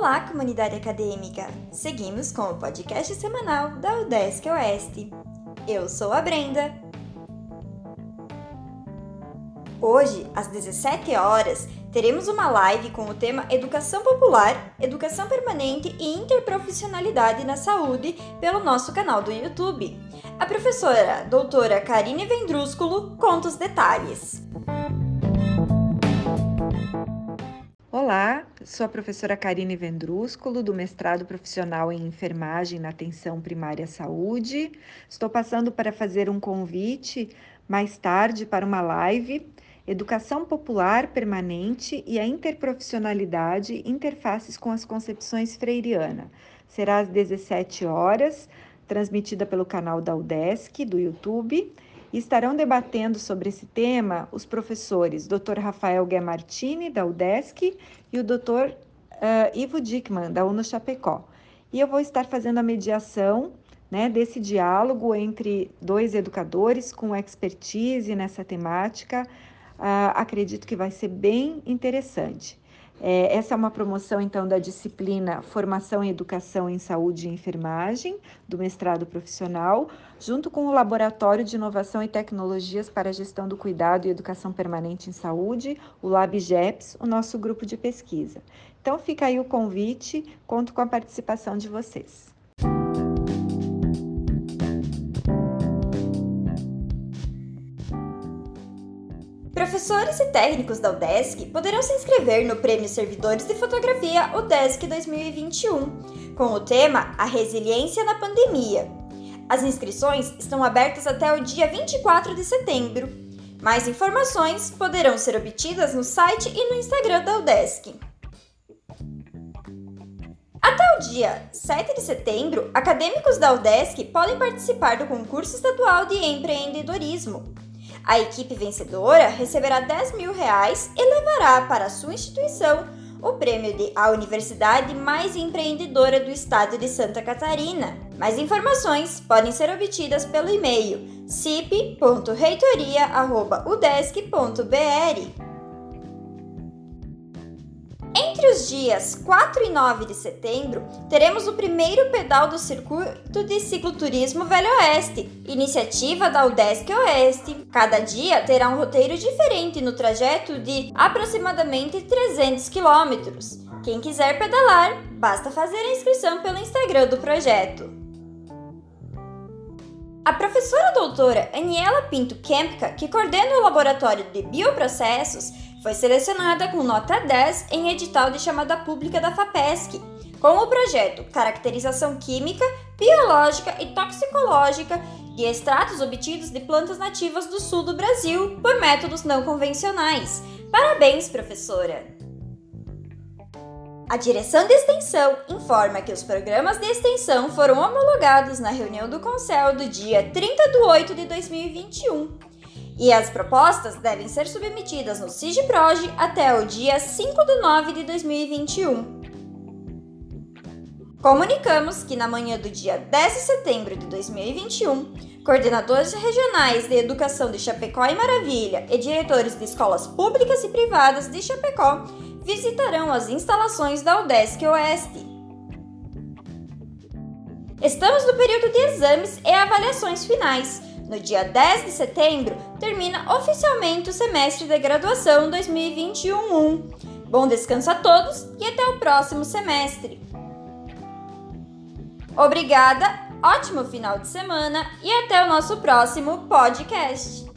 Olá, comunidade acadêmica! Seguimos com o podcast semanal da UDESC Oeste. Eu sou a Brenda. Hoje, às 17 horas, teremos uma live com o tema Educação Popular, Educação Permanente e Interprofissionalidade na Saúde pelo nosso canal do YouTube. A professora doutora Karine Vendrúsculo conta os detalhes. Sou a professora Karine Vendrúsculo, do mestrado profissional em enfermagem na atenção primária à saúde. Estou passando para fazer um convite mais tarde para uma live Educação Popular Permanente e a Interprofissionalidade Interfaces com as Concepções Freiriana. Será às 17 horas, transmitida pelo canal da UDESC do YouTube estarão debatendo sobre esse tema os professores Dr. Rafael Guemartini, da UDESC, e o Dr. Uh, Ivo Dickman, da UNO Chapecó. E eu vou estar fazendo a mediação né, desse diálogo entre dois educadores com expertise nessa temática. Uh, acredito que vai ser bem interessante. É, essa é uma promoção, então, da disciplina Formação em Educação em Saúde e Enfermagem, do mestrado profissional, junto com o Laboratório de Inovação e Tecnologias para a Gestão do Cuidado e Educação Permanente em Saúde, o LabGEPS, o nosso grupo de pesquisa. Então, fica aí o convite, conto com a participação de vocês. Professores e técnicos da UDESC poderão se inscrever no Prêmio Servidores de Fotografia UDESC 2021, com o tema A Resiliência na Pandemia. As inscrições estão abertas até o dia 24 de setembro. Mais informações poderão ser obtidas no site e no Instagram da UDESC. Até o dia 7 de setembro, acadêmicos da UDESC podem participar do concurso estadual de empreendedorismo. A equipe vencedora receberá 10 mil reais e levará para sua instituição o prêmio de A Universidade Mais Empreendedora do Estado de Santa Catarina. Mais informações podem ser obtidas pelo e-mail cip.reitoria.udesc.br. Entre os dias 4 e 9 de setembro, teremos o primeiro pedal do Circuito de Cicloturismo Velho Oeste, iniciativa da UDESC Oeste. Cada dia terá um roteiro diferente no trajeto de aproximadamente 300 quilômetros. Quem quiser pedalar, basta fazer a inscrição pelo Instagram do projeto. A professora doutora Aniela Pinto Kempka, que coordena o Laboratório de Bioprocessos, foi selecionada com nota 10 em edital de chamada pública da FAPESC, com o projeto Caracterização Química, Biológica e Toxicológica de extratos obtidos de plantas nativas do sul do Brasil por métodos não convencionais. Parabéns, professora! A direção de extensão informa que os programas de extensão foram homologados na reunião do Conselho do dia 30 de 8 de 2021 e as propostas devem ser submetidas no SIGPROG até o dia 5 de 9 de 2021. Comunicamos que na manhã do dia 10 de setembro de 2021, coordenadores regionais de educação de Chapecó e Maravilha e diretores de escolas públicas e privadas de Chapecó visitarão as instalações da UDESC Oeste. Estamos no período de exames e avaliações finais no dia 10 de setembro, termina oficialmente o semestre de graduação 2021. Bom descanso a todos e até o próximo semestre. Obrigada, ótimo final de semana e até o nosso próximo podcast.